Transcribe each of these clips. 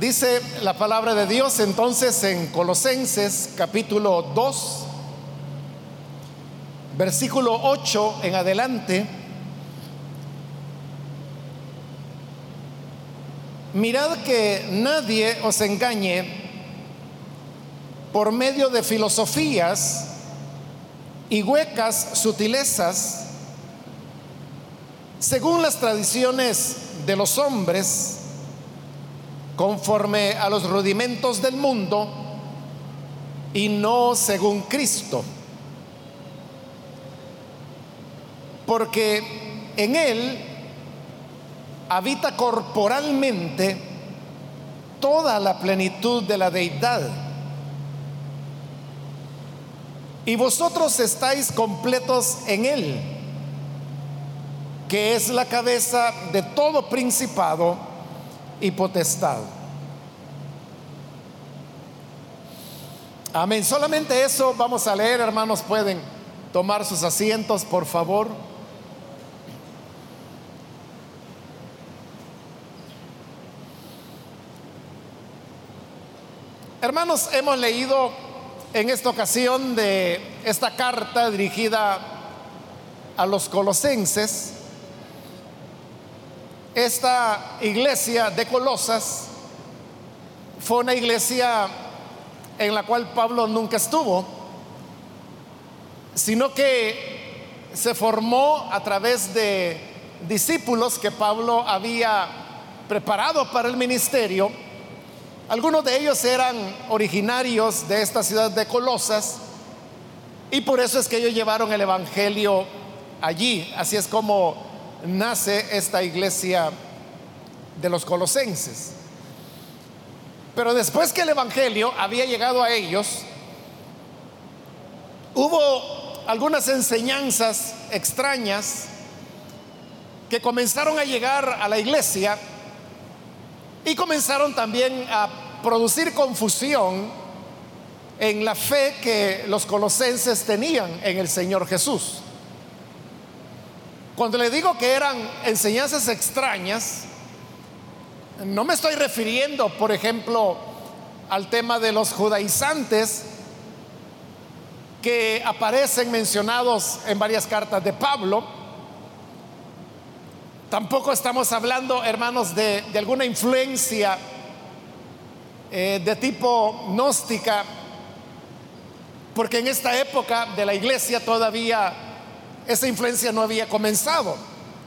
Dice la palabra de Dios entonces en Colosenses capítulo 2, versículo 8 en adelante. Mirad que nadie os engañe por medio de filosofías y huecas sutilezas, según las tradiciones de los hombres, conforme a los rudimentos del mundo y no según Cristo. Porque en Él habita corporalmente toda la plenitud de la deidad. Y vosotros estáis completos en Él, que es la cabeza de todo principado y potestad. Amén. Solamente eso vamos a leer, hermanos. Pueden tomar sus asientos, por favor. Hermanos, hemos leído en esta ocasión de esta carta dirigida a los colosenses esta iglesia de Colosas fue una iglesia en la cual Pablo nunca estuvo, sino que se formó a través de discípulos que Pablo había preparado para el ministerio. Algunos de ellos eran originarios de esta ciudad de Colosas y por eso es que ellos llevaron el Evangelio allí. Así es como nace esta iglesia de los colosenses. Pero después que el Evangelio había llegado a ellos, hubo algunas enseñanzas extrañas que comenzaron a llegar a la iglesia y comenzaron también a producir confusión en la fe que los colosenses tenían en el Señor Jesús. Cuando le digo que eran enseñanzas extrañas, no me estoy refiriendo, por ejemplo, al tema de los judaizantes que aparecen mencionados en varias cartas de Pablo. Tampoco estamos hablando, hermanos, de, alguna influencia eh, de tipo gnóstica, porque en esta época de la iglesia todavía esa influencia no había comenzado,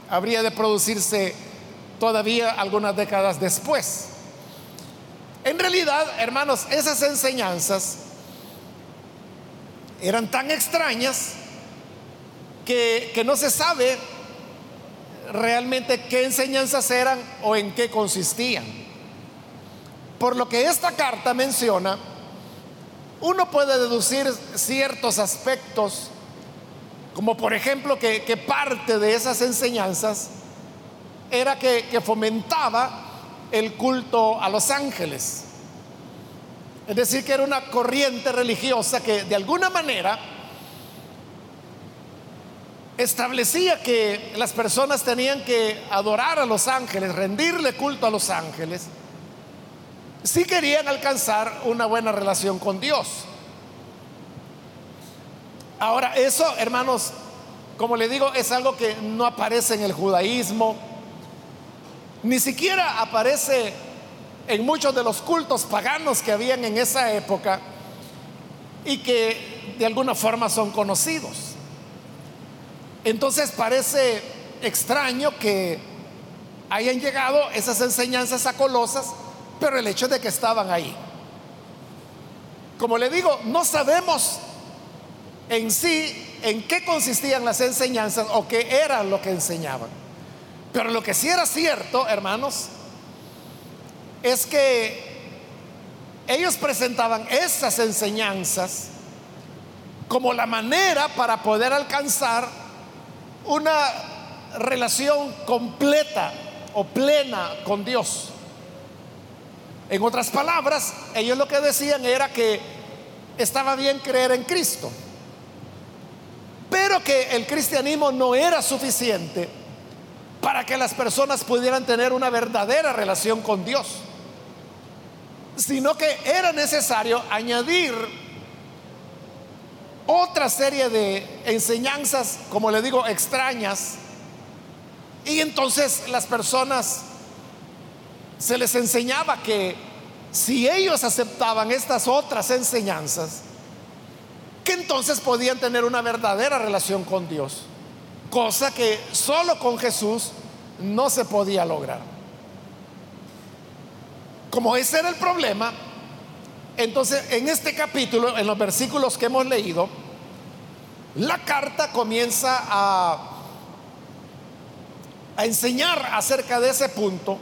habría de producirse todavía algunas décadas después. En realidad, hermanos, esas enseñanzas eran tan extrañas que, no se sabe realmente qué enseñanzas eran o en qué consistían. Por lo que esta carta menciona, uno puede deducir ciertos aspectos como por ejemplo que, parte de esas enseñanzas era que, fomentaba el culto a los ángeles. Es decir, que era una corriente religiosa que de alguna manera establecía que las personas tenían que adorar a los ángeles, rendirle culto a los ángeles, si querían alcanzar una buena relación con Dios. Ahora, eso, hermanos, como le digo, es algo que no aparece en el judaísmo, ni siquiera aparece en muchos de los cultos paganos que habían en esa época y que de alguna forma son conocidos. Entonces parece extraño que hayan llegado esas enseñanzas a Colosas, pero el hecho de que estaban ahí. Como le digo, no sabemos en sí en qué consistían las enseñanzas o qué era lo que enseñaban. Pero lo que sí era cierto, hermanos, es que ellos presentaban esas enseñanzas como la manera para poder alcanzar una relación completa o plena con Dios. En otras palabras, ellos lo que decían era que estaba bien creer en Cristo pero que el cristianismo no era suficiente para que las personas pudieran tener una verdadera relación con Dios. sino que era necesario añadir otra serie de enseñanzas, como le digo, extrañas, y entonces las personas se les enseñaba que si ellos aceptaban estas otras enseñanzas, que entonces podían tener una verdadera relación con Dios, cosa que solo con Jesús no se podía lograr. Como ese era el problema, entonces en este capítulo, en los versículos que hemos leído, la carta comienza a, enseñar acerca de ese punto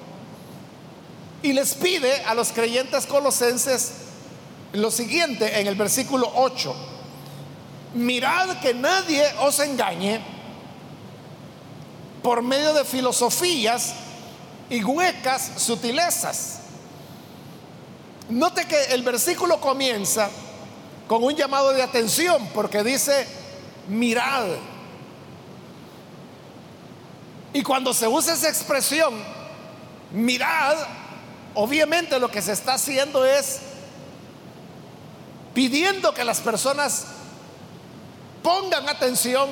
y les pide a los creyentes colosenses lo siguiente en el versículo 8. Mirad que nadie os engañe por medio de filosofías y huecas sutilezas. Note que el versículo comienza con un llamado de atención porque dice, mirad. Y cuando se usa esa expresión, mirad, obviamente lo que se está haciendo es pidiendo que las personas pongan atención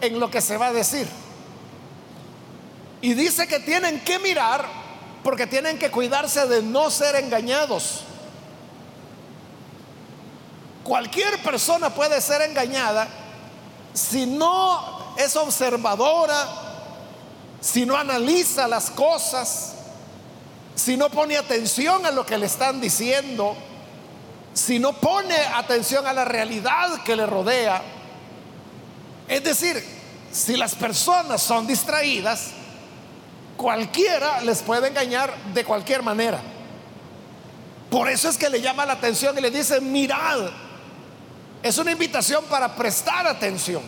en lo que se va a decir. Y dice que tienen que mirar porque tienen que cuidarse de no ser engañados. Cualquier persona puede ser engañada si no es observadora, si no analiza las cosas, si no pone atención a lo que le están diciendo, si no pone atención a la realidad que le rodea. Es decir, si las personas son distraídas, cualquiera les puede engañar de cualquier manera. Por eso es que le llama la atención y le dice, mirad, es una invitación para prestar atención.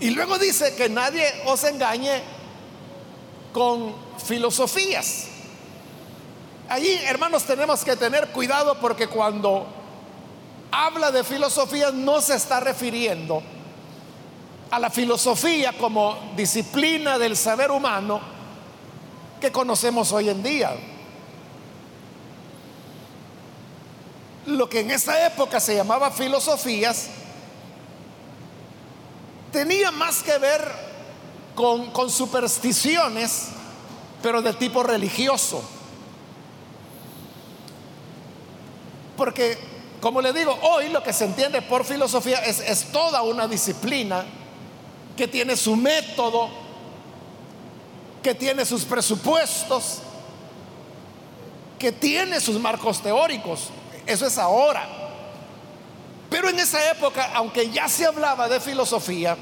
Y luego dice que nadie os engañe con filosofías. Allí, hermanos, tenemos que tener cuidado porque cuando habla de filosofía no se está refiriendo a la filosofía como disciplina del saber humano que conocemos hoy en día. lo que en esa época se llamaba filosofías, tenía más que ver con, con supersticiones, pero de tipo religioso. Porque, como le digo, hoy lo que se entiende por filosofía es, es toda una disciplina que tiene su método, que tiene sus presupuestos, que tiene sus marcos teóricos. Eso es ahora. Pero en esa época, aunque ya se hablaba de filosofía,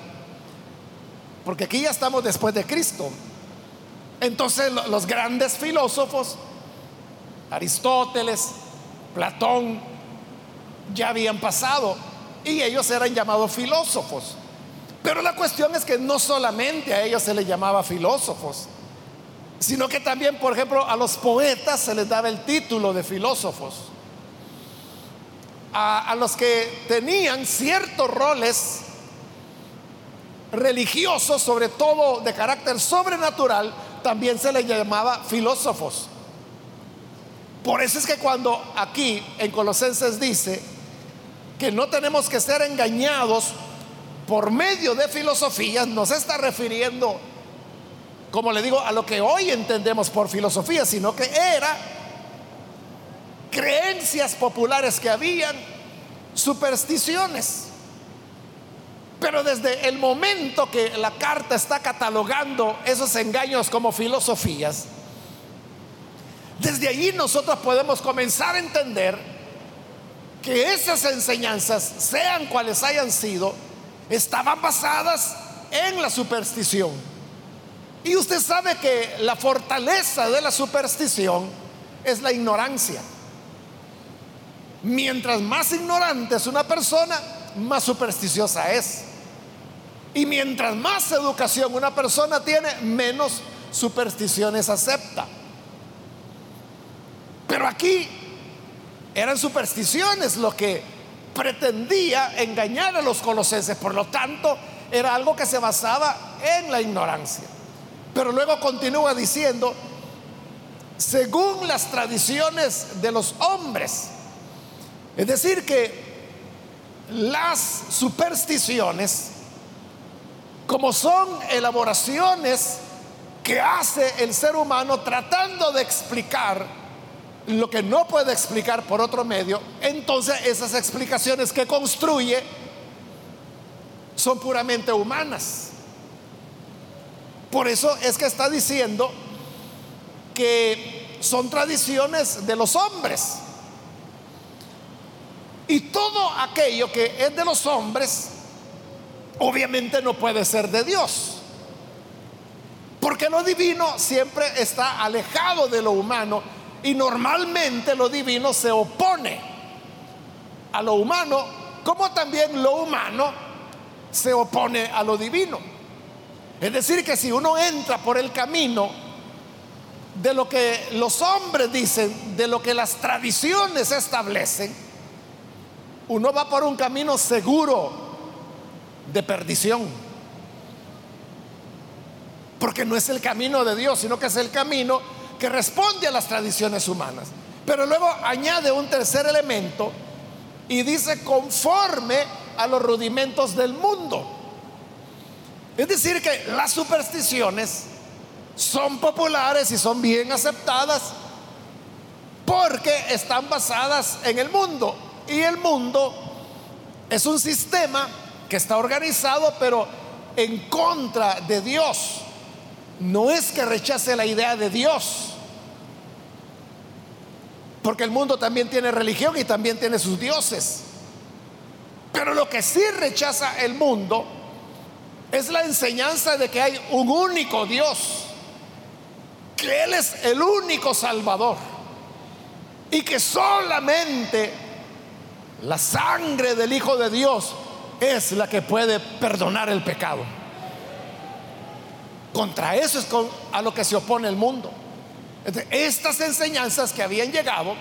porque aquí ya estamos después de Cristo, entonces los grandes filósofos, Aristóteles, Platón, ya habían pasado y ellos eran llamados filósofos. Pero la cuestión es que no solamente a ellos se les llamaba filósofos, sino que también, por ejemplo, a los poetas se les daba el título de filósofos a, los que tenían ciertos roles religiosos, sobre todo de carácter sobrenatural, también se les llamaba filósofos. Por eso es que cuando aquí en Colosenses dice que no tenemos que ser engañados por medio de filosofías, nos está refiriendo, como le digo, a lo que hoy entendemos por filosofía, sino que era creencias populares que habían, supersticiones. Pero desde el momento que la carta está catalogando esos engaños como filosofías, desde allí nosotros podemos comenzar a entender que esas enseñanzas, sean cuales hayan sido, estaban basadas en la superstición. Y usted sabe que la fortaleza de la superstición es la ignorancia. Mientras más ignorante es una persona, más supersticiosa es. Y mientras más educación una persona tiene, menos supersticiones acepta. Pero aquí eran supersticiones lo que pretendía engañar a los colosenses. Por lo tanto, era algo que se basaba en la ignorancia. Pero luego continúa diciendo, según las tradiciones de los hombres. Es decir, que las supersticiones, como son elaboraciones que hace el ser humano tratando de explicar lo que no puede explicar por otro medio, entonces esas explicaciones que construye son puramente humanas. Por eso es que está diciendo que son tradiciones de los hombres. Y todo aquello que es de los hombres, obviamente no puede ser de Dios. Porque lo divino siempre está alejado de lo humano y normalmente lo divino se opone a lo humano, como también lo humano se opone a lo divino. Es decir, que si uno entra por el camino de lo que los hombres dicen, de lo que las tradiciones establecen, uno va por un camino seguro de perdición. Porque no es el camino de Dios, sino que es el camino que responde a las tradiciones humanas. Pero luego añade un tercer elemento y dice conforme a los rudimentos del mundo. Es decir, que las supersticiones son populares y son bien aceptadas porque están basadas en el mundo. Y el mundo es un sistema que está organizado pero en contra de Dios. No es que rechace la idea de Dios, porque el mundo también tiene religión y también tiene sus dioses. Pero lo que sí rechaza el mundo es la enseñanza de que hay un único Dios, que Él es el único Salvador y que solamente la sangre del Hijo de Dios es la que puede perdonar el pecado. Contra eso es a lo que se opone el mundo. Estas enseñanzas que habían llegado,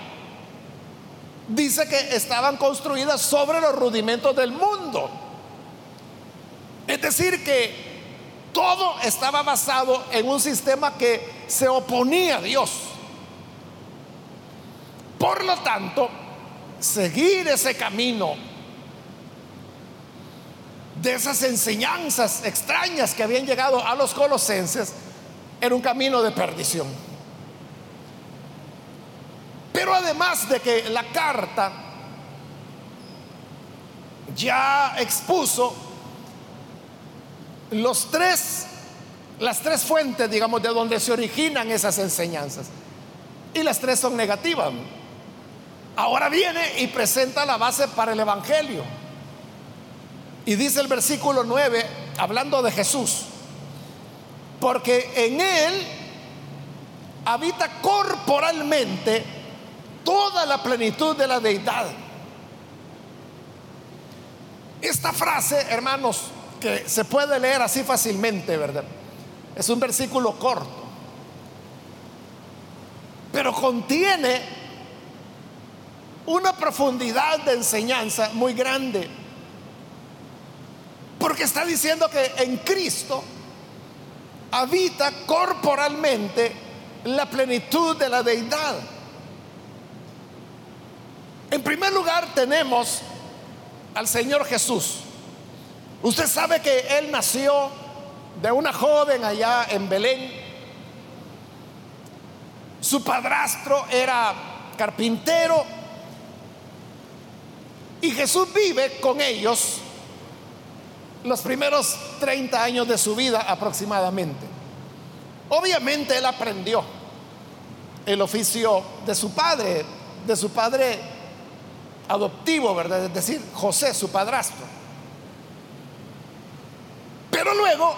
dice que estaban construidas sobre los rudimentos del mundo. Es decir, que todo estaba basado en un sistema que se oponía a Dios. Por lo tanto, seguir ese camino de esas enseñanzas extrañas que habían llegado a los colosenses era un camino de perdición. Pero además de que la carta ya expuso los tres, las tres fuentes, digamos, de donde se originan esas enseñanzas. Y las tres son negativas. Ahora viene y presenta la base para el Evangelio. Y dice el versículo 9, hablando de Jesús, porque en Él habita corporalmente toda la plenitud de la deidad. Esta frase, hermanos, que se puede leer así fácilmente, ¿verdad? Es un versículo corto, pero contiene una profundidad de enseñanza muy grande. Porque está diciendo que en Cristo habita corporalmente la plenitud de la deidad. En primer lugar tenemos al Señor Jesús. Usted sabe que Él nació de una joven allá en Belén. Su padrastro era carpintero y Jesús vive con ellos los primeros 30 años de su vida aproximadamente. Obviamente él aprendió el oficio de su padre, de su padre adoptivo, ¿verdad? Es decir, José, su padrastro. Pero luego,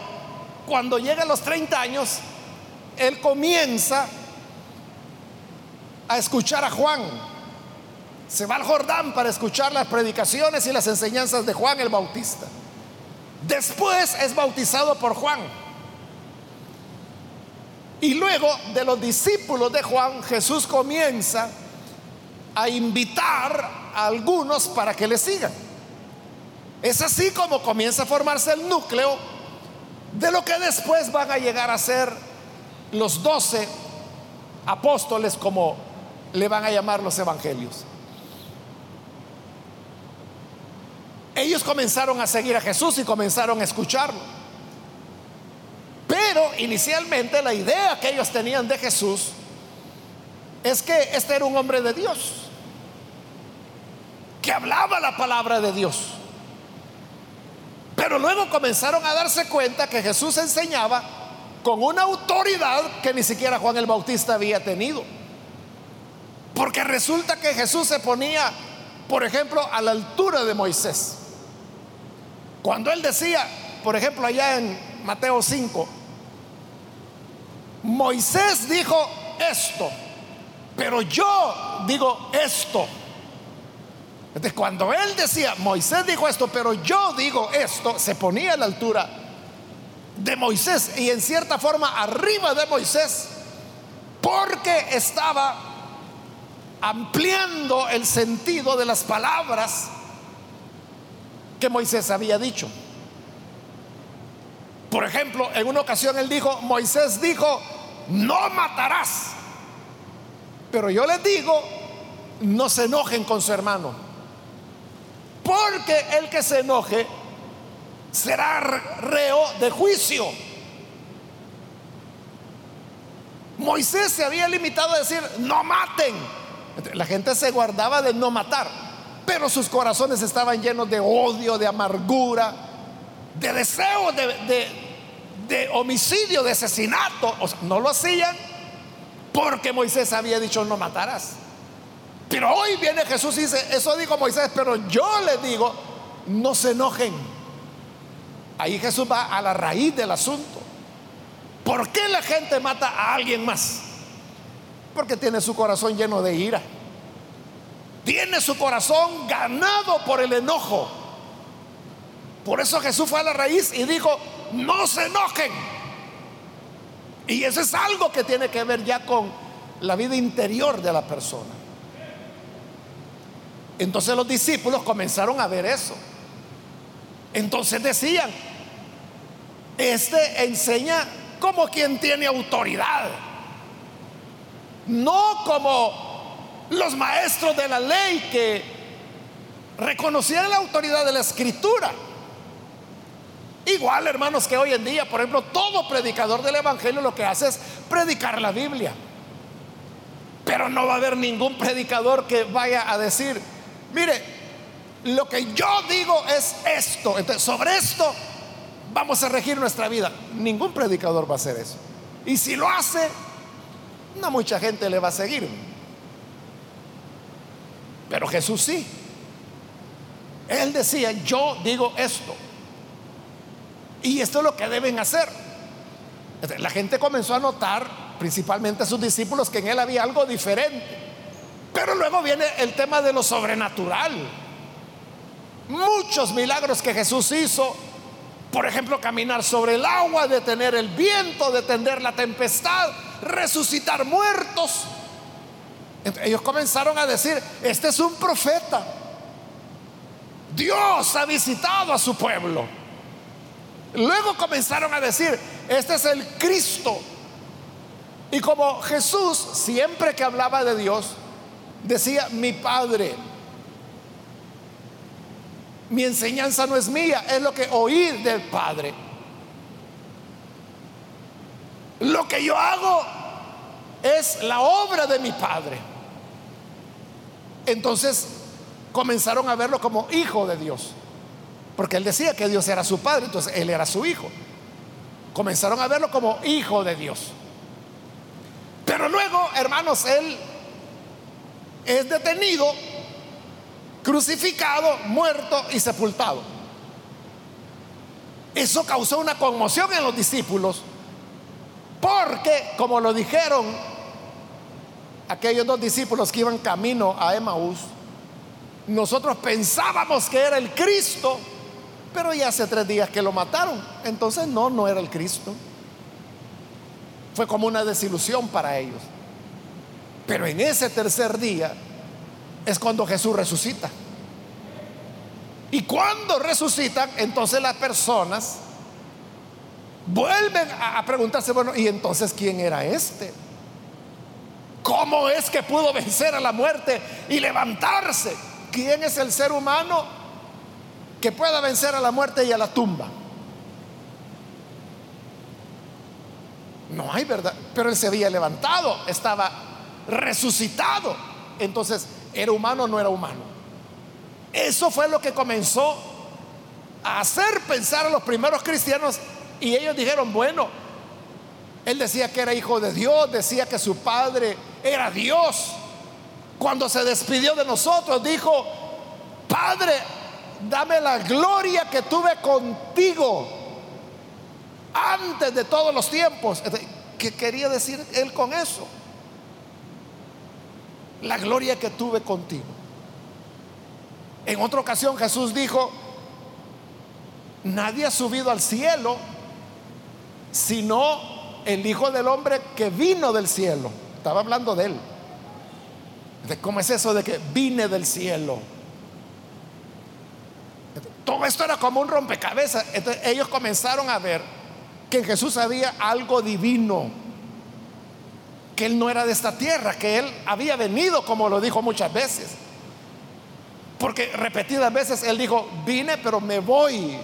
cuando llega a los 30 años, él comienza a escuchar a Juan. Se va al Jordán para escuchar las predicaciones y las enseñanzas de Juan el Bautista. Después es bautizado por Juan. Y luego de los discípulos de Juan, Jesús comienza a invitar algunos para que le sigan. Es así como comienza a formarse el núcleo de lo que después van a llegar a ser los doce apóstoles como le van a llamar los evangelios. Ellos comenzaron a seguir a Jesús y comenzaron a escucharlo. Pero inicialmente la idea que ellos tenían de Jesús es que este era un hombre de Dios, que hablaba la palabra de Dios. Pero luego comenzaron a darse cuenta que Jesús enseñaba con una autoridad que ni siquiera Juan el Bautista había tenido. Porque resulta que Jesús se ponía, por ejemplo, a la altura de Moisés. Cuando él decía, por ejemplo, allá en Mateo 5, Moisés dijo esto, pero yo digo esto. Entonces, cuando él decía, Moisés dijo esto, pero yo digo esto, se ponía a la altura de Moisés y en cierta forma arriba de Moisés, porque estaba ampliando el sentido de las palabras que Moisés había dicho. Por ejemplo, en una ocasión él dijo, Moisés dijo, no matarás. Pero yo les digo, no se enojen con su hermano. Porque el que se enoje será reo de juicio. Moisés se había limitado a decir, no maten. La gente se guardaba de no matar pero sus corazones estaban llenos de odio, de amargura, de deseo de, homicidio, de asesinato. O sea, no lo hacían porque Moisés había dicho no matarás. Pero hoy viene Jesús y dice, eso dijo Moisés, pero yo les digo, no se enojen. Ahí Jesús va a la raíz del asunto. ¿Por qué la gente mata a alguien más? Porque tiene su corazón lleno de ira. Tiene su corazón ganado por el enojo. Por eso Jesús fue a la raíz y dijo, no se enojen. Y eso es algo que tiene que ver ya con la vida interior de la persona. Entonces los discípulos comenzaron a ver eso. Entonces decían, este enseña como quien tiene autoridad, no como los maestros de la ley que reconocían la autoridad de la escritura. Igual, hermanos, que hoy en día, por ejemplo, todo predicador del Evangelio lo que hace es predicar la Biblia. Pero no va a haber ningún predicador que vaya a decir, mire, lo que yo digo es esto. Entonces, sobre esto vamos a regir nuestra vida. Ningún predicador va a hacer eso. Y si lo hace, no mucha gente le va a seguir. Pero Jesús sí. Él decía, yo digo esto. Y esto es lo que deben hacer. La gente comenzó a notar, principalmente a sus discípulos, que en él había algo diferente. Pero luego viene el tema de lo sobrenatural. Muchos milagros que Jesús hizo, por ejemplo, caminar sobre el agua, detener el viento, detener la tempestad, resucitar muertos ellos comenzaron a decir, este es un profeta. Dios ha visitado a su pueblo. Luego comenzaron a decir, este es el Cristo. Y como Jesús, siempre que hablaba de Dios, decía, mi Padre, mi enseñanza no es mía, es lo que oí del Padre. Lo que yo hago es la obra de mi Padre. Entonces comenzaron a verlo como hijo de Dios. Porque él decía que Dios era su padre, entonces él era su hijo. Comenzaron a verlo como hijo de Dios. Pero luego, hermanos, él es detenido, crucificado, muerto y sepultado. Eso causó una conmoción en los discípulos, porque, como lo dijeron aquellos dos discípulos que iban camino a Emaús, nosotros pensábamos que era el Cristo, pero ya hace tres días que lo mataron. Entonces no, no era el Cristo. Fue como una desilusión para ellos. Pero en ese tercer día es cuando Jesús resucita. Y cuando resucitan, entonces las personas vuelven a preguntarse, bueno, ¿y entonces quién era este? ¿Cómo es que pudo vencer a la muerte y levantarse? ¿Quién es el ser humano que pueda vencer a la muerte y a la tumba? No hay verdad, pero él se había levantado, estaba resucitado. Entonces, ¿era humano o no era humano? Eso fue lo que comenzó a hacer pensar a los primeros cristianos y ellos dijeron, bueno, él decía que era hijo de Dios, decía que su padre era Dios. Cuando se despidió de nosotros, dijo, Padre, dame la gloria que tuve contigo antes de todos los tiempos. ¿Qué quería decir él con eso? La gloria que tuve contigo. En otra ocasión Jesús dijo, nadie ha subido al cielo sino el Hijo del Hombre que vino del cielo. Estaba hablando de él. ¿Cómo es eso de que vine del cielo? Todo esto era como un rompecabezas. Entonces ellos comenzaron a ver que en Jesús había algo divino, que Él no era de esta tierra, que Él había venido, como lo dijo muchas veces. Porque repetidas veces Él dijo, vine pero me voy.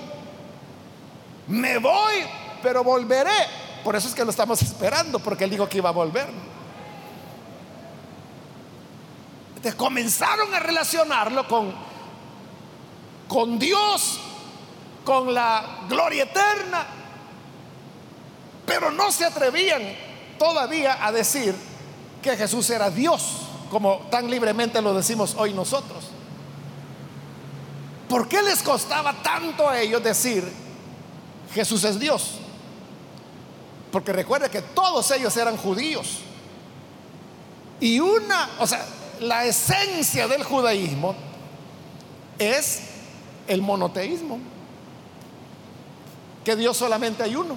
Me voy pero volveré. Por eso es que lo estamos esperando, porque Él dijo que iba a volver. Entonces comenzaron a relacionarlo con, con Dios, con la gloria eterna, pero no se atrevían todavía a decir que Jesús era Dios, como tan libremente lo decimos hoy nosotros. ¿Por qué les costaba tanto a ellos decir Jesús es Dios? Porque recuerde que todos ellos eran judíos. Y una, o sea, la esencia del judaísmo es el monoteísmo. Que Dios solamente hay uno.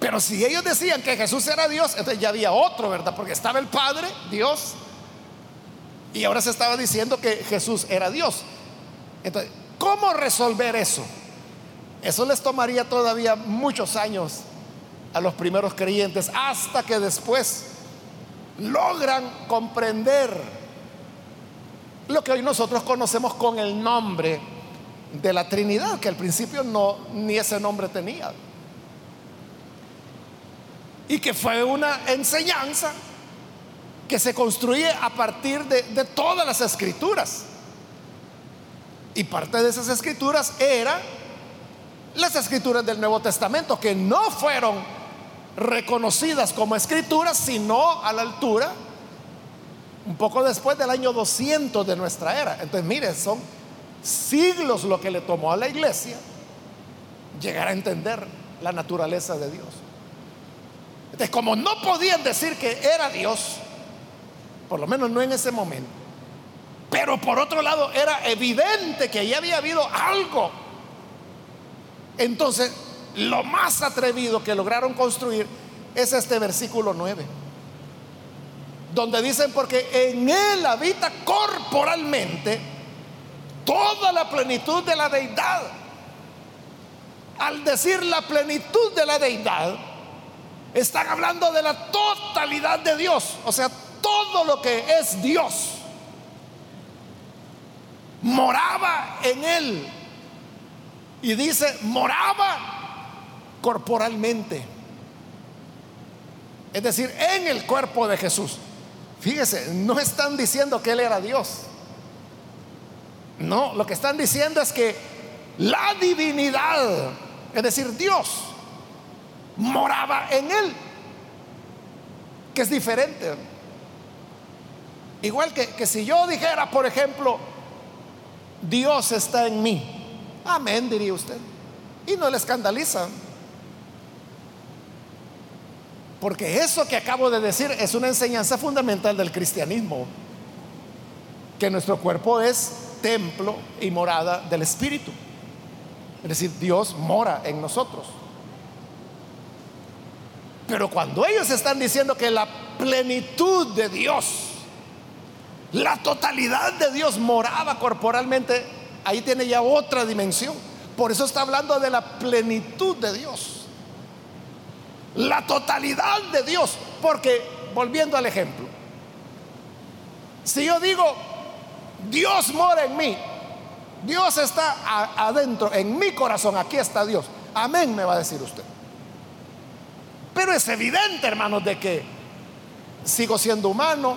Pero si ellos decían que Jesús era Dios, entonces ya había otro, ¿verdad? Porque estaba el Padre, Dios, y ahora se estaba diciendo que Jesús era Dios. Entonces, ¿cómo resolver eso? Eso les tomaría todavía muchos años a los primeros creyentes hasta que después logran comprender lo que hoy nosotros conocemos con el nombre de la Trinidad, que al principio no ni ese nombre tenía. Y que fue una enseñanza que se construye a partir de, de todas las escrituras. Y parte de esas escrituras era las escrituras del Nuevo Testamento, que no fueron reconocidas como escrituras, sino a la altura, un poco después del año 200 de nuestra era. Entonces, mire, son siglos lo que le tomó a la iglesia llegar a entender la naturaleza de Dios. Entonces, como no podían decir que era Dios, por lo menos no en ese momento, pero por otro lado era evidente que ya había habido algo entonces, lo más atrevido que lograron construir es este versículo 9, donde dicen, porque en él habita corporalmente toda la plenitud de la deidad. Al decir la plenitud de la deidad, están hablando de la totalidad de Dios, o sea, todo lo que es Dios moraba en él y dice, moraba corporalmente. Es decir, en el cuerpo de Jesús. Fíjese, no están diciendo que Él era Dios. No, lo que están diciendo es que la divinidad, es decir, Dios, moraba en Él. Que es diferente. Igual que, que si yo dijera, por ejemplo, Dios está en mí. Amén, diría usted. Y no le escandaliza. Porque eso que acabo de decir es una enseñanza fundamental del cristianismo. Que nuestro cuerpo es templo y morada del Espíritu. Es decir, Dios mora en nosotros. Pero cuando ellos están diciendo que la plenitud de Dios, la totalidad de Dios moraba corporalmente ahí tiene ya otra dimensión. Por eso está hablando de la plenitud de Dios. La totalidad de Dios. Porque volviendo al ejemplo, si yo digo, Dios mora en mí, Dios está adentro, en mi corazón, aquí está Dios. Amén, me va a decir usted. Pero es evidente, hermanos, de que sigo siendo humano,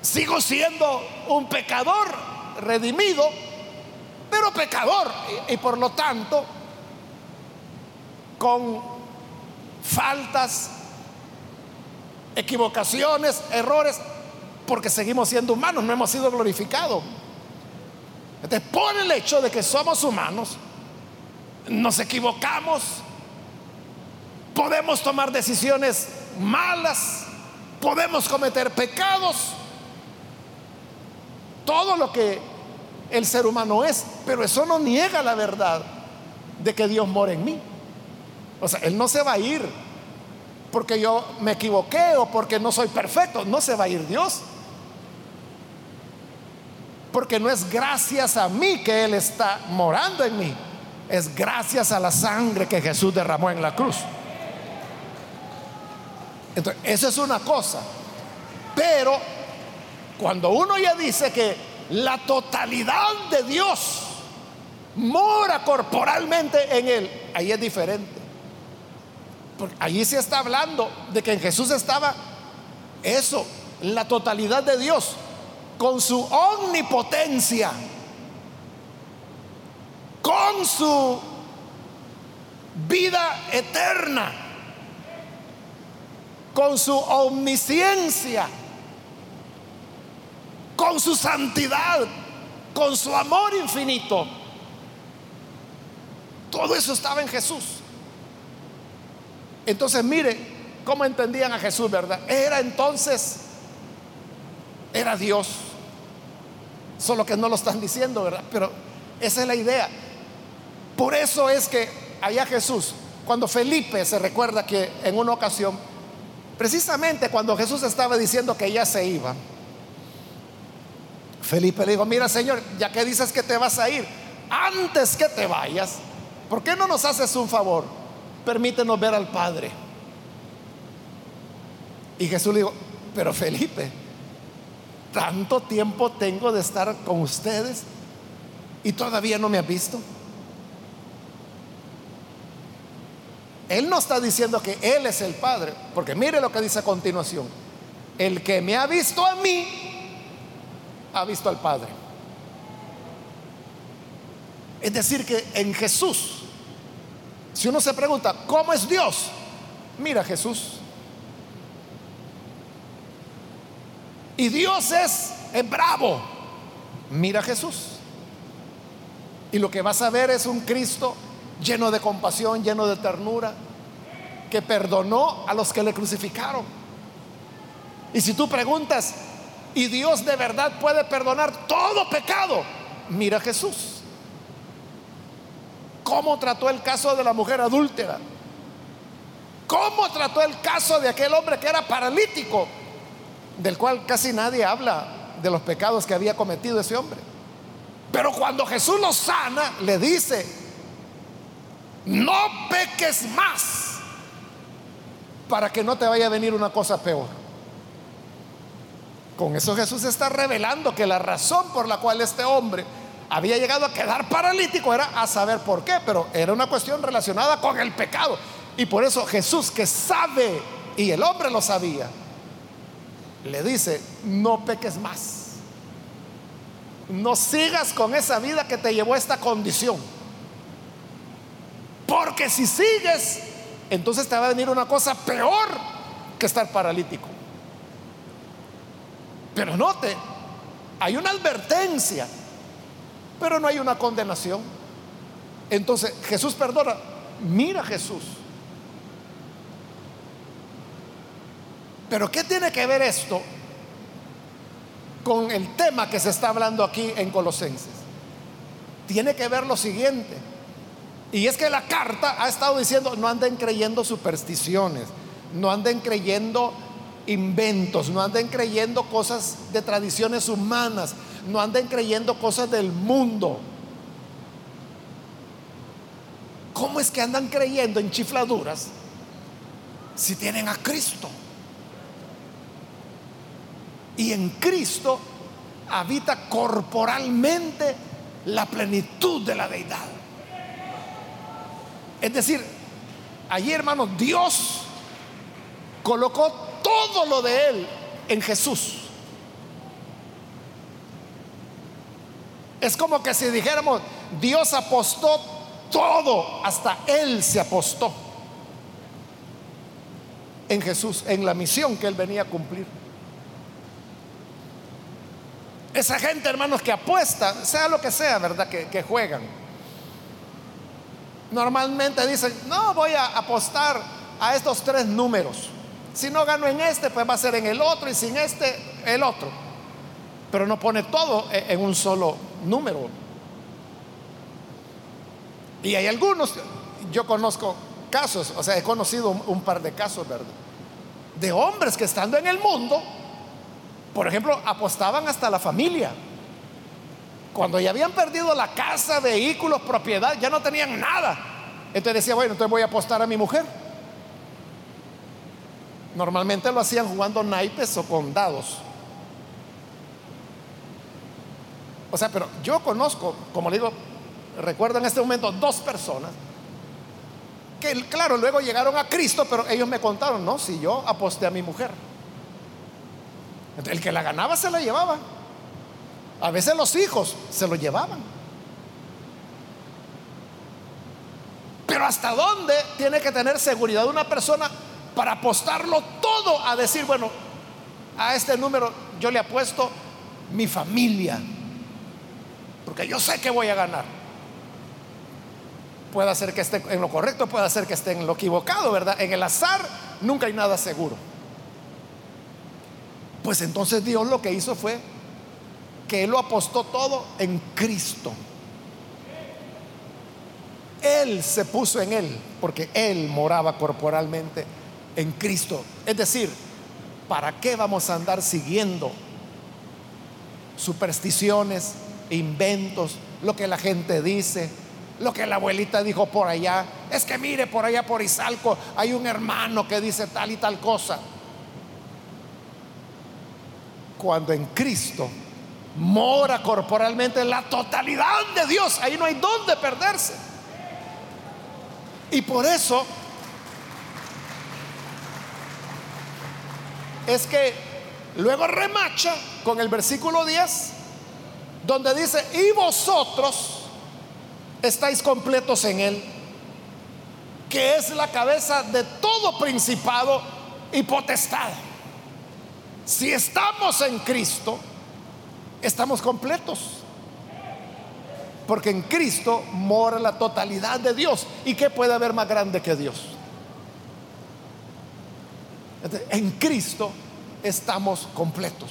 sigo siendo un pecador redimido, pero pecador. Y, por lo tanto, con faltas, equivocaciones, errores, porque seguimos siendo humanos, no hemos sido glorificados. Entonces, por el hecho de que somos humanos, nos equivocamos, podemos tomar decisiones malas, podemos cometer pecados, todo lo que el ser humano es, pero eso no niega la verdad de que Dios mora en mí. O sea, Él no se va a ir porque yo me equivoqué o porque no soy perfecto, no se va a ir Dios. Porque no es gracias a mí que Él está morando en mí, es gracias a la sangre que Jesús derramó en la cruz. Entonces, eso es una cosa. Pero cuando uno ya dice que la totalidad de Dios mora corporalmente en Él, ahí es diferente. Porque allí se está hablando de que en Jesús estaba eso, la totalidad de Dios con su omnipotencia, con su vida eterna, con su omnisciencia, con su santidad, con su amor infinito. Todo eso estaba en Jesús. Entonces mire cómo entendían a Jesús, ¿verdad? Era entonces, era Dios Solo que no lo están diciendo, ¿verdad? Pero esa es la idea. Por eso es que allá Jesús, cuando Felipe se recuerda que en una ocasión, precisamente cuando Jesús estaba diciendo que ya se iba, Felipe le dijo, mira Señor, ya que dices que te vas a ir, antes que te vayas, ¿por qué no nos haces un favor? Permítenos ver al Padre. Y Jesús le dijo, pero Felipe, tanto tiempo tengo de estar con ustedes y todavía no me ha visto. Él no está diciendo que Él es el Padre, porque mire lo que dice a continuación. El que me ha visto a mí, ha visto al Padre. Es decir, que en Jesús, si uno se pregunta, ¿cómo es Dios? Mira Jesús. Y Dios es, bravo. Mira Jesús. Y lo que vas a ver es un Cristo lleno de compasión, lleno de ternura, que perdonó a los que le crucificaron. Y si tú preguntas, ¿y Dios de verdad puede perdonar todo pecado? Mira Jesús. ¿Cómo trató el caso de la mujer adúltera? ¿Cómo trató el caso de aquel hombre que era paralítico? del cual casi nadie habla de los pecados que había cometido ese hombre. Pero cuando Jesús lo sana, le dice, no peques más para que no te vaya a venir una cosa peor. Con eso Jesús está revelando que la razón por la cual este hombre había llegado a quedar paralítico era a saber por qué, pero era una cuestión relacionada con el pecado. Y por eso Jesús que sabe, y el hombre lo sabía, le dice, no peques más. No sigas con esa vida que te llevó a esta condición. Porque si sigues, entonces te va a venir una cosa peor que estar paralítico. Pero note, hay una advertencia, pero no hay una condenación. Entonces Jesús perdona. Mira Jesús. Pero ¿qué tiene que ver esto con el tema que se está hablando aquí en Colosenses? Tiene que ver lo siguiente. Y es que la carta ha estado diciendo, no anden creyendo supersticiones, no anden creyendo inventos, no anden creyendo cosas de tradiciones humanas, no anden creyendo cosas del mundo. ¿Cómo es que andan creyendo en chifladuras si tienen a Cristo? Y en Cristo habita corporalmente la plenitud de la deidad. Es decir, allí hermanos, Dios colocó todo lo de Él en Jesús. Es como que si dijéramos, Dios apostó todo, hasta Él se apostó en Jesús, en la misión que Él venía a cumplir. Esa gente, hermanos, que apuesta, sea lo que sea, ¿verdad? Que, juegan. Normalmente dicen, no, voy a apostar a estos tres números. Si no gano en este, pues va a ser en el otro y sin este, el otro. Pero no pone todo e, en un solo número. Y hay algunos, yo conozco casos, o sea, he conocido un par de casos, ¿verdad? De hombres que estando en el mundo, por ejemplo, apostaban hasta la familia. Cuando ya habían perdido la casa, vehículos, propiedad, ya no tenían nada. Entonces decía, bueno, entonces voy a apostar a mi mujer. Normalmente lo hacían jugando naipes o con dados. O sea, pero yo conozco, como le digo, recuerdo en este momento dos personas que, claro, luego llegaron a Cristo, pero ellos me contaron, no, si yo aposté a mi mujer. El que la ganaba se la llevaba. A veces los hijos se lo llevaban. Pero ¿hasta dónde tiene que tener seguridad una persona para apostarlo todo a decir, bueno, a este número yo le apuesto mi familia? Porque yo sé que voy a ganar. Puede ser que esté en lo correcto, puede ser que esté en lo equivocado, ¿verdad? En el azar nunca hay nada seguro. Pues entonces Dios lo que hizo fue que Él lo apostó todo en Cristo. Él se puso en Él porque Él moraba corporalmente en Cristo. Es decir, ¿para qué vamos a andar siguiendo supersticiones, inventos, lo que la gente dice, lo que la abuelita dijo por allá? Es que mire, por allá por Izalco hay un hermano que dice tal y tal cosa cuando en Cristo mora corporalmente la totalidad de Dios. Ahí no hay dónde perderse. Y por eso es que luego remacha con el versículo 10, donde dice, y vosotros estáis completos en Él, que es la cabeza de todo principado y potestad. Si estamos en Cristo, estamos completos. Porque en Cristo mora la totalidad de Dios. ¿Y qué puede haber más grande que Dios? En Cristo estamos completos.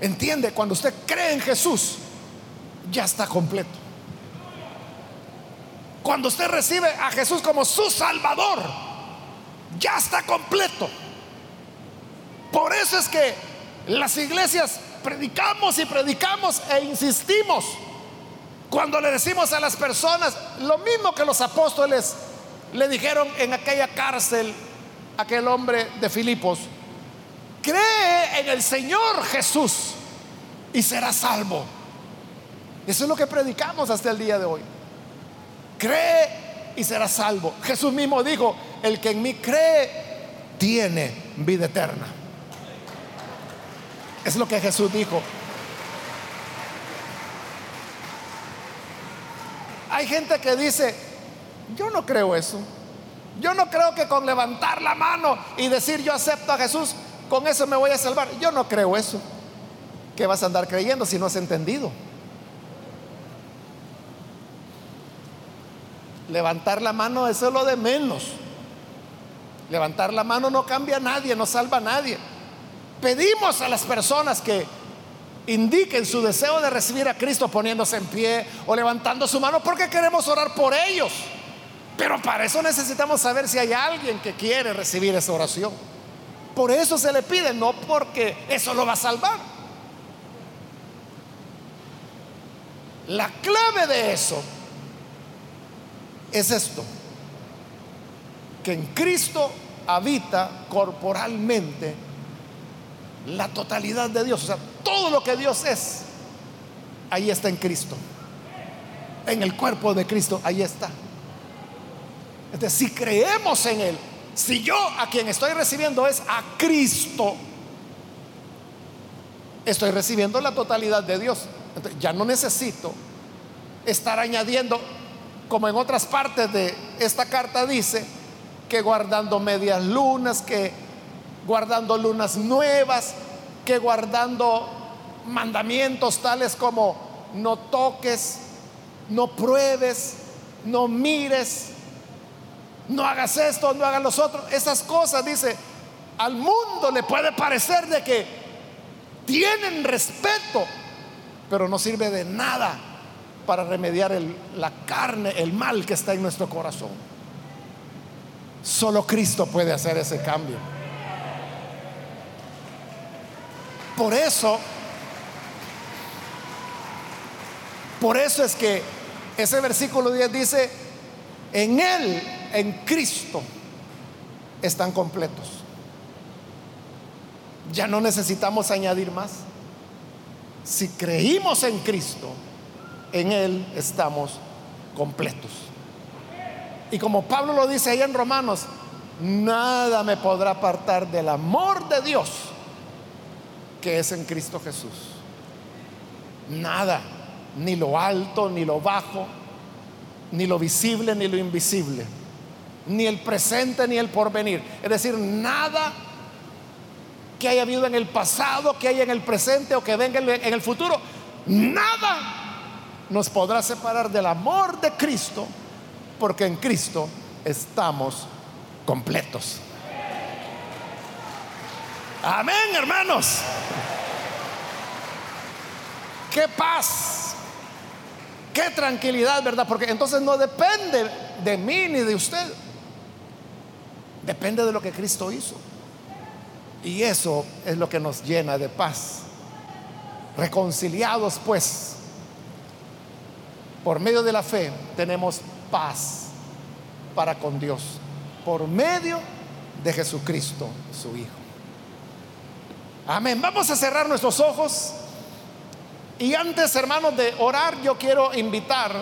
Entiende, cuando usted cree en Jesús, ya está completo. Cuando usted recibe a Jesús como su Salvador, ya está completo. Por eso es que las iglesias predicamos y predicamos e insistimos cuando le decimos a las personas lo mismo que los apóstoles le dijeron en aquella cárcel aquel hombre de Filipos, cree en el Señor Jesús y será salvo. Eso es lo que predicamos hasta el día de hoy. Cree y será salvo. Jesús mismo dijo, el que en mí cree tiene vida eterna. Es lo que Jesús dijo. Hay gente que dice, yo no creo eso. Yo no creo que con levantar la mano y decir yo acepto a Jesús, con eso me voy a salvar. Yo no creo eso. ¿Qué vas a andar creyendo si no has entendido? Levantar la mano, eso es lo de menos. Levantar la mano no cambia a nadie, no salva a nadie. Pedimos a las personas que indiquen su deseo de recibir a Cristo poniéndose en pie o levantando su mano porque queremos orar por ellos. Pero para eso necesitamos saber si hay alguien que quiere recibir esa oración. Por eso se le pide, no porque eso lo va a salvar. La clave de eso es esto, que en Cristo habita corporalmente la totalidad de Dios. O sea, todo lo que Dios es, ahí está en Cristo. En el cuerpo de Cristo, ahí está. Entonces, si creemos en Él, si yo a quien estoy recibiendo es a Cristo, estoy recibiendo la totalidad de Dios. Entonces, ya no necesito estar añadiendo, como en otras partes de esta carta dice, que guardando medias lunas, que guardando lunas nuevas, que guardando mandamientos tales como no toques, no pruebes, no mires, no hagas esto, no hagas los otros. Esas cosas, dice, al mundo le puede parecer de que tienen respeto, pero no sirve de nada para remediar la carne, el mal que está en nuestro corazón. Solo Cristo puede hacer ese cambio. Por eso, por eso es que ese versículo 10 dice, en Él, en Cristo, están completos. Ya no necesitamos añadir más. Si creímos en Cristo, en Él estamos completos. Y como Pablo lo dice ahí en Romanos, nada me podrá apartar del amor de Dios que es en Cristo Jesús. Nada, ni lo alto, ni lo bajo, ni lo visible, ni lo invisible, ni el presente, ni el porvenir. Es decir, nada que haya habido en el pasado, que haya en el presente o que venga en el futuro, nada nos podrá separar del amor de Cristo, porque en Cristo estamos completos. Amén, hermanos. Qué paz, qué tranquilidad, ¿verdad? Porque entonces no depende de mí ni de usted. Depende de lo que Cristo hizo. Y eso es lo que nos llena de paz. Reconciliados pues, por medio de la fe, tenemos paz para con Dios. Por medio de Jesucristo, su Hijo. Amén. Vamos a cerrar nuestros ojos. Y antes, hermanos, de orar, yo quiero invitar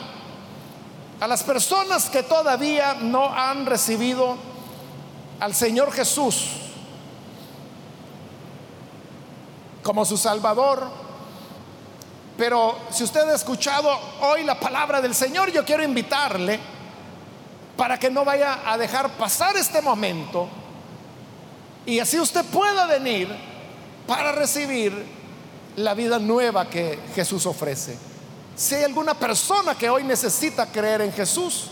a las personas que todavía no han recibido al Señor Jesús como su Salvador. Pero si usted ha escuchado hoy la palabra del Señor, yo quiero invitarle para que no vaya a dejar pasar este momento y así usted pueda venir para recibir la vida nueva que Jesús ofrece. Si hay alguna persona que hoy necesita creer en Jesús,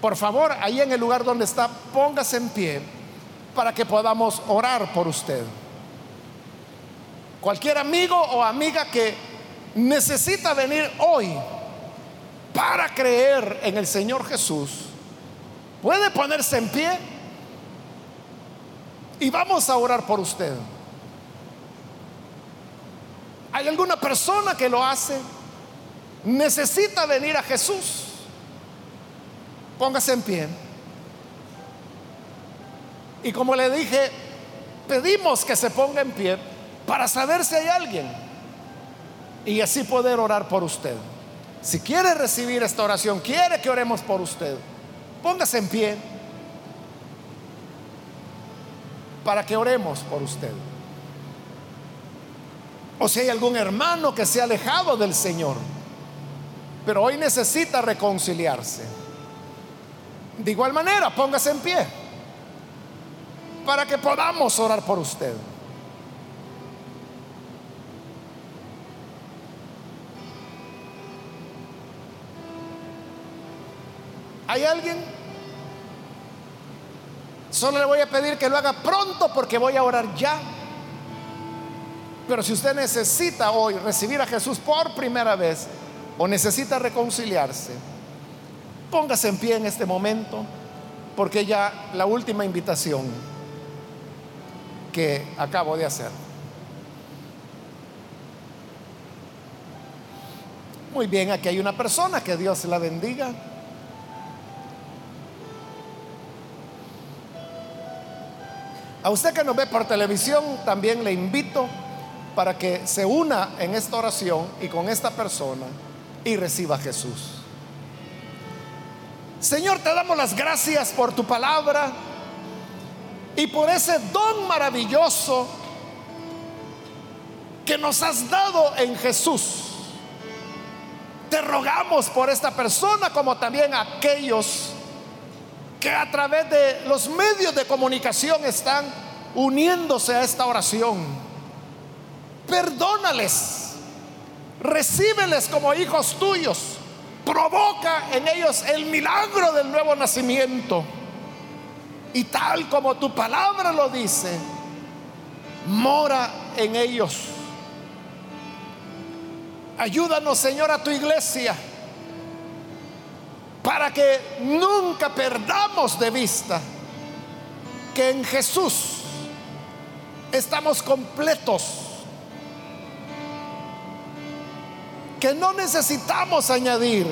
por favor, ahí en el lugar donde está, póngase en pie para que podamos orar por usted. Cualquier amigo o amiga que necesita venir hoy para creer en el Señor Jesús, puede ponerse en pie y vamos a orar por usted. ¿Hay alguna persona que lo hace? Necesita venir a Jesús. Póngase en pie. Y como le dije, pedimos que se ponga en pie para saber si hay alguien y así poder orar por usted. Si quiere recibir esta oración, quiere que oremos por usted, póngase en pie para que oremos por usted. O si hay algún hermano que se ha alejado del Señor, pero hoy necesita reconciliarse. De igual manera, póngase en pie para que podamos orar por usted. ¿Hay alguien? Solo le voy a pedir que lo haga pronto porque voy a orar ya. Pero si usted necesita hoy recibir a Jesús por primera vez o necesita reconciliarse, póngase en pie en este momento, porque ya la última invitación que acabo de hacer. Muy bien, aquí hay una persona, que Dios la bendiga. A usted que nos ve por televisión, también le invito para que se una en esta oración y con esta persona y reciba a Jesús. Señor, te damos las gracias por tu palabra y por ese don maravilloso que nos has dado en Jesús. Te rogamos por esta persona como también aquellos que a través de los medios de comunicación están uniéndose a esta oración. Perdónales, recíbeles como hijos tuyos, provoca en ellos el milagro del nuevo nacimiento. Y tal como tu palabra lo dice, mora en ellos. Ayúdanos, Señor, a tu iglesia para que nunca perdamos de vista que en Jesús estamos completos, que no necesitamos añadir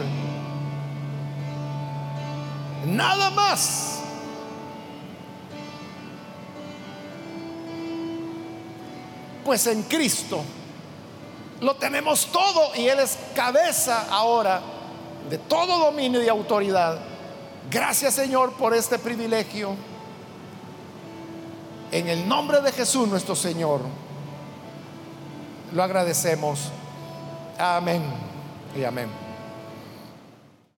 nada más. Pues en Cristo lo tenemos todo y Él es cabeza ahora de todo dominio y autoridad. Gracias Señor por este privilegio. En el nombre de Jesús nuestro Señor, lo agradecemos. Amén y amén.